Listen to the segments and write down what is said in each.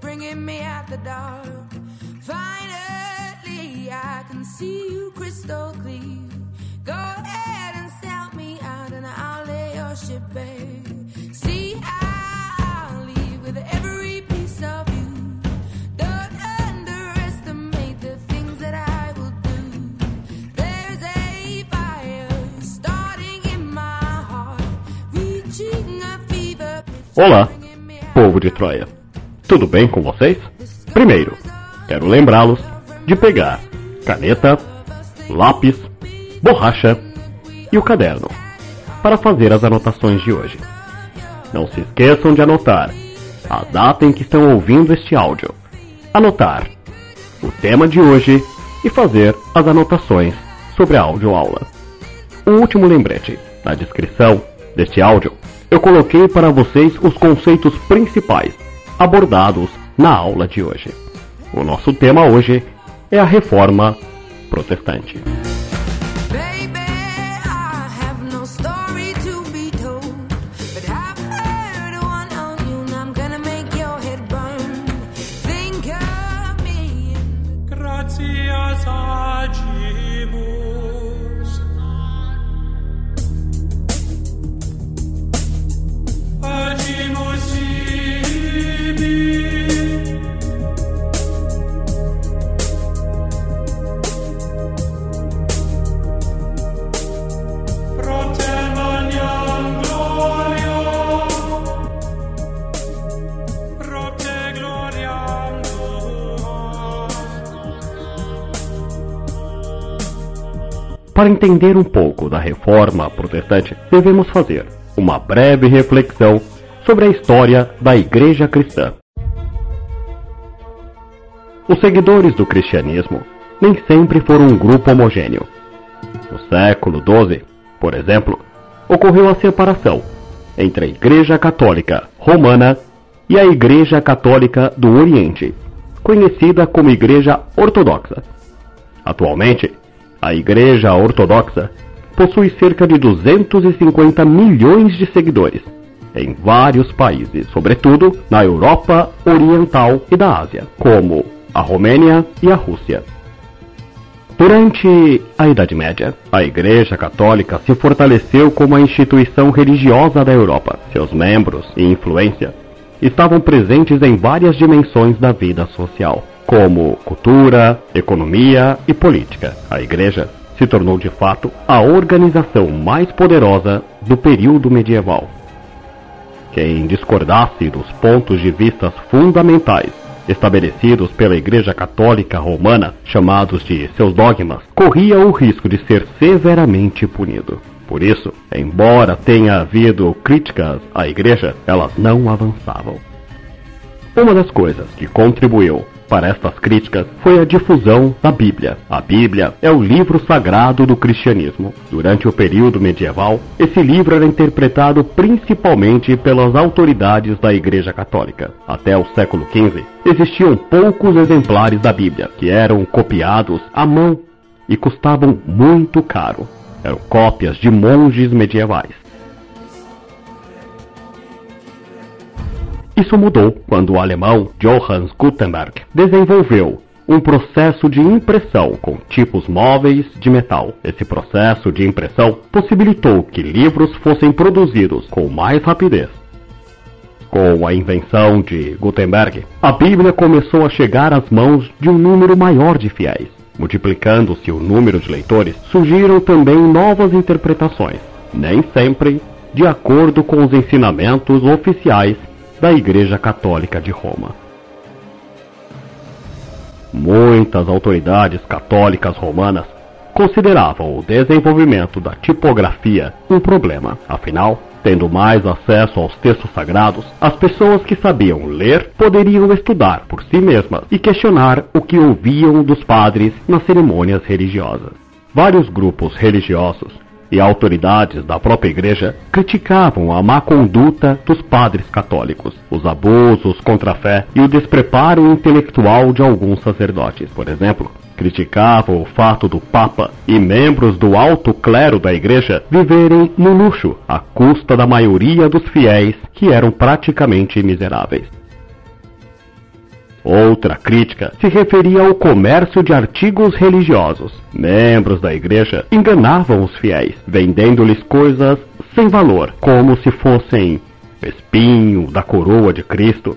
bringing me out the dark. Finally, I can see you crystal clear. Go ahead and sell me out, and I'll lay your ship bare. See, I'll leave with every piece of you. Don't underestimate the things that I will do. There's a fire starting in my heart, reaching a fever. Olá, povo de Troia. Tudo bem com vocês? Primeiro, quero lembrá-los de pegar caneta, lápis, borracha e o caderno para fazer as anotações de hoje. Não se esqueçam de anotar a data em que estão ouvindo este áudio, anotar o tema de hoje e fazer as anotações sobre a audioaula. O último lembrete, na descrição deste áudio, eu coloquei para vocês os conceitos principais abordados na aula de hoje. O nosso tema hoje é a reforma protestante. Para entender um pouco da reforma protestante, devemos fazer uma breve reflexão sobre a história da Igreja Cristã. Os seguidores do cristianismo nem sempre foram um grupo homogêneo. No século XII, por exemplo, ocorreu a separação entre a Igreja Católica Romana e a Igreja Católica do Oriente, conhecida como Igreja Ortodoxa. Atualmente, a Igreja Ortodoxa possui cerca de 250 milhões de seguidores em vários países, sobretudo na Europa Oriental e da Ásia, como a Romênia e a Rússia. Durante a Idade Média, a Igreja Católica se fortaleceu como a instituição religiosa da Europa. Seus membros e influência estavam presentes em várias dimensões da vida social, como cultura, economia e política. A Igreja se tornou de fato a organização mais poderosa do período medieval. Quem discordasse dos pontos de vista fundamentais estabelecidos pela Igreja Católica Romana, chamados de seus dogmas, corria o risco de ser severamente punido. Por isso, embora tenha havido críticas à Igreja, elas não avançavam. Uma das coisas que contribuiu para estas críticas foi a difusão da Bíblia. A Bíblia é o livro sagrado do cristianismo. Durante o período medieval, esse livro era interpretado principalmente pelas autoridades da Igreja Católica. Até o século XV, existiam poucos exemplares da Bíblia, que eram copiados à mão e custavam muito caro. Eram cópias de monges medievais. Isso mudou quando o alemão Johannes Gutenberg desenvolveu um processo de impressão com tipos móveis de metal. Esse processo de impressão possibilitou que livros fossem produzidos com mais rapidez. Com a invenção de Gutenberg, a Bíblia começou a chegar às mãos de um número maior de fiéis. Multiplicando-se o número de leitores, surgiram também novas interpretações, nem sempre de acordo com os ensinamentos oficiais da Igreja Católica de Roma. Muitas autoridades católicas romanas consideravam o desenvolvimento da tipografia um problema. Afinal, tendo mais acesso aos textos sagrados, as pessoas que sabiam ler poderiam estudar por si mesmas e questionar o que ouviam dos padres nas cerimônias religiosas. Vários grupos religiosos e autoridades da própria igreja criticavam a má conduta dos padres católicos, os abusos contra a fé e o despreparo intelectual de alguns sacerdotes. Por exemplo, criticavam o fato do Papa e membros do alto clero da igreja viverem no luxo, à custa da maioria dos fiéis que eram praticamente miseráveis. Outra crítica se referia ao comércio de artigos religiosos. Membros da igreja enganavam os fiéis, vendendo-lhes coisas sem valor, como se fossem espinho da coroa de Cristo,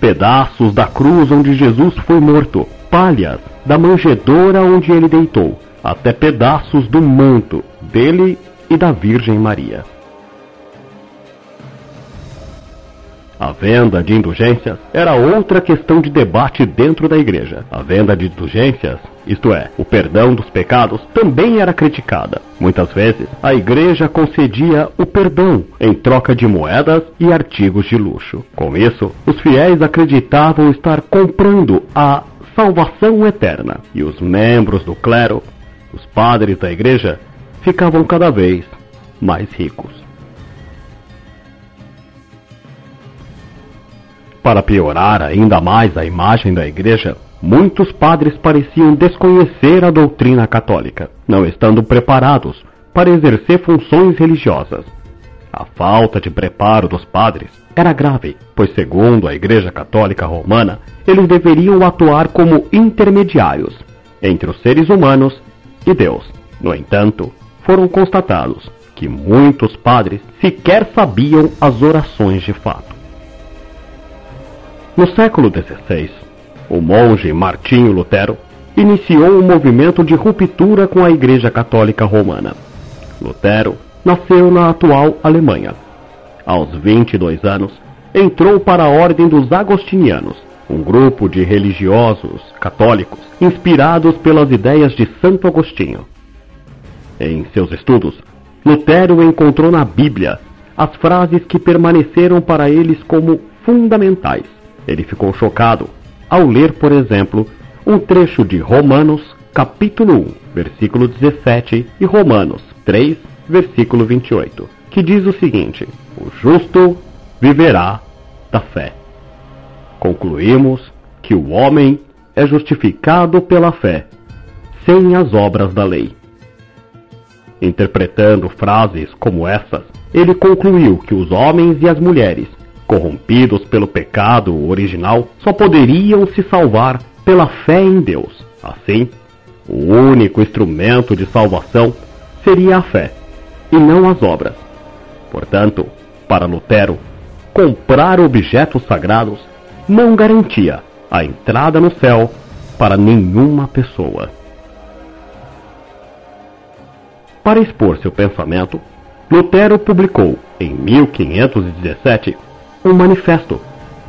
pedaços da cruz onde Jesus foi morto, palhas da manjedoura onde ele deitou, até pedaços do manto dele e da Virgem Maria. A venda de indulgências era outra questão de debate dentro da igreja. A venda de indulgências, isto é, o perdão dos pecados, também era criticada. Muitas vezes, a igreja concedia o perdão em troca de moedas e artigos de luxo. Com isso, os fiéis acreditavam estar comprando a salvação eterna. E os membros do clero, os padres da igreja, ficavam cada vez mais ricos. Para piorar ainda mais a imagem da igreja, muitos padres pareciam desconhecer a doutrina católica, não estando preparados para exercer funções religiosas. A falta de preparo dos padres era grave, pois, segundo a Igreja Católica Romana, eles deveriam atuar como intermediários entre os seres humanos e Deus. No entanto, foram constatados que muitos padres sequer sabiam as orações de fato. No século XVI, o monge Martinho Lutero iniciou um movimento de ruptura com a Igreja Católica Romana. Lutero nasceu na atual Alemanha. Aos 22 anos, entrou para a Ordem dos Agostinianos, um grupo de religiosos católicos inspirados pelas ideias de Santo Agostinho. Em seus estudos, Lutero encontrou na Bíblia as frases que permaneceram para eles como fundamentais ele ficou chocado ao ler, por exemplo, um trecho de Romanos, capítulo 1, versículo 17, e Romanos 3, versículo 28, que diz o seguinte: O justo viverá da fé. Concluímos que o homem é justificado pela fé, sem as obras da lei. Interpretando frases como essas, ele concluiu que os homens e as mulheres corrompidos pelo pecado original, só poderiam se salvar pela fé em Deus. Assim, o único instrumento de salvação seria a fé, e não as obras. Portanto, para Lutero, comprar objetos sagrados não garantia a entrada no céu para nenhuma pessoa. Para expor seu pensamento, Lutero publicou, em 1517, um manifesto,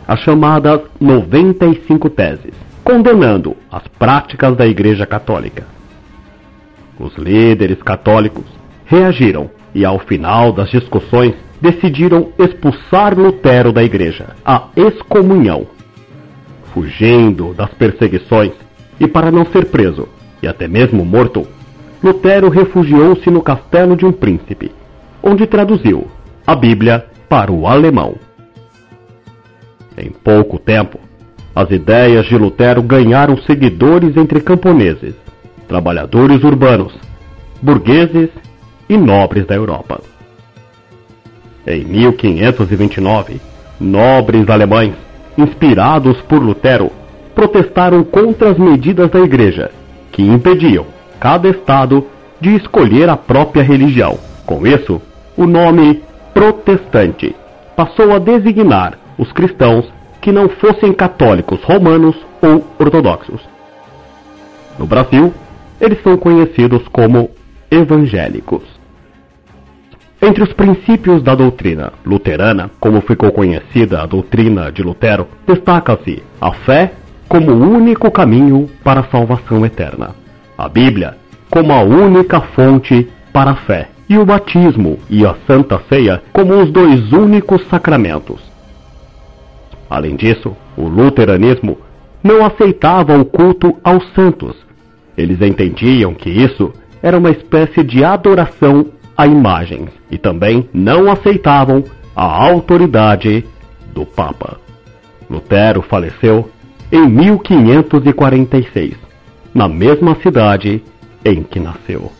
as chamadas 95 Teses, condenando as práticas da Igreja Católica. Os líderes católicos reagiram e, ao final das discussões, decidiram expulsar Lutero da Igreja, a excomunhão. Fugindo das perseguições e para não ser preso e até mesmo morto, Lutero refugiou-se no castelo de um príncipe, onde traduziu a Bíblia para o alemão. Em pouco tempo, as ideias de Lutero ganharam seguidores entre camponeses, trabalhadores urbanos, burgueses e nobres da Europa. Em 1529, nobres alemães, inspirados por Lutero, protestaram contra as medidas da Igreja, que impediam cada Estado de escolher a própria religião. Com isso, o nome protestante passou a designar os cristãos que não fossem católicos romanos ou ortodoxos. No Brasil, eles são conhecidos como evangélicos. Entre os princípios da doutrina luterana, como ficou conhecida a doutrina de Lutero, destaca-se a fé como o único caminho para a salvação eterna, a Bíblia como a única fonte para a fé, e o batismo e a Santa Ceia como os dois únicos sacramentos. Além disso, o luteranismo não aceitava o culto aos santos. Eles entendiam que isso era uma espécie de adoração a imagens e também não aceitavam a autoridade do Papa. Lutero faleceu em 1546, na mesma cidade em que nasceu.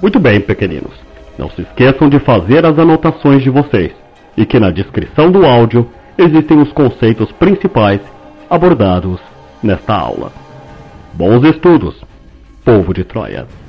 Muito bem, pequeninos. Não se esqueçam de fazer as anotações de vocês e que na descrição do áudio existem os conceitos principais abordados nesta aula. Bons estudos, povo de Troia!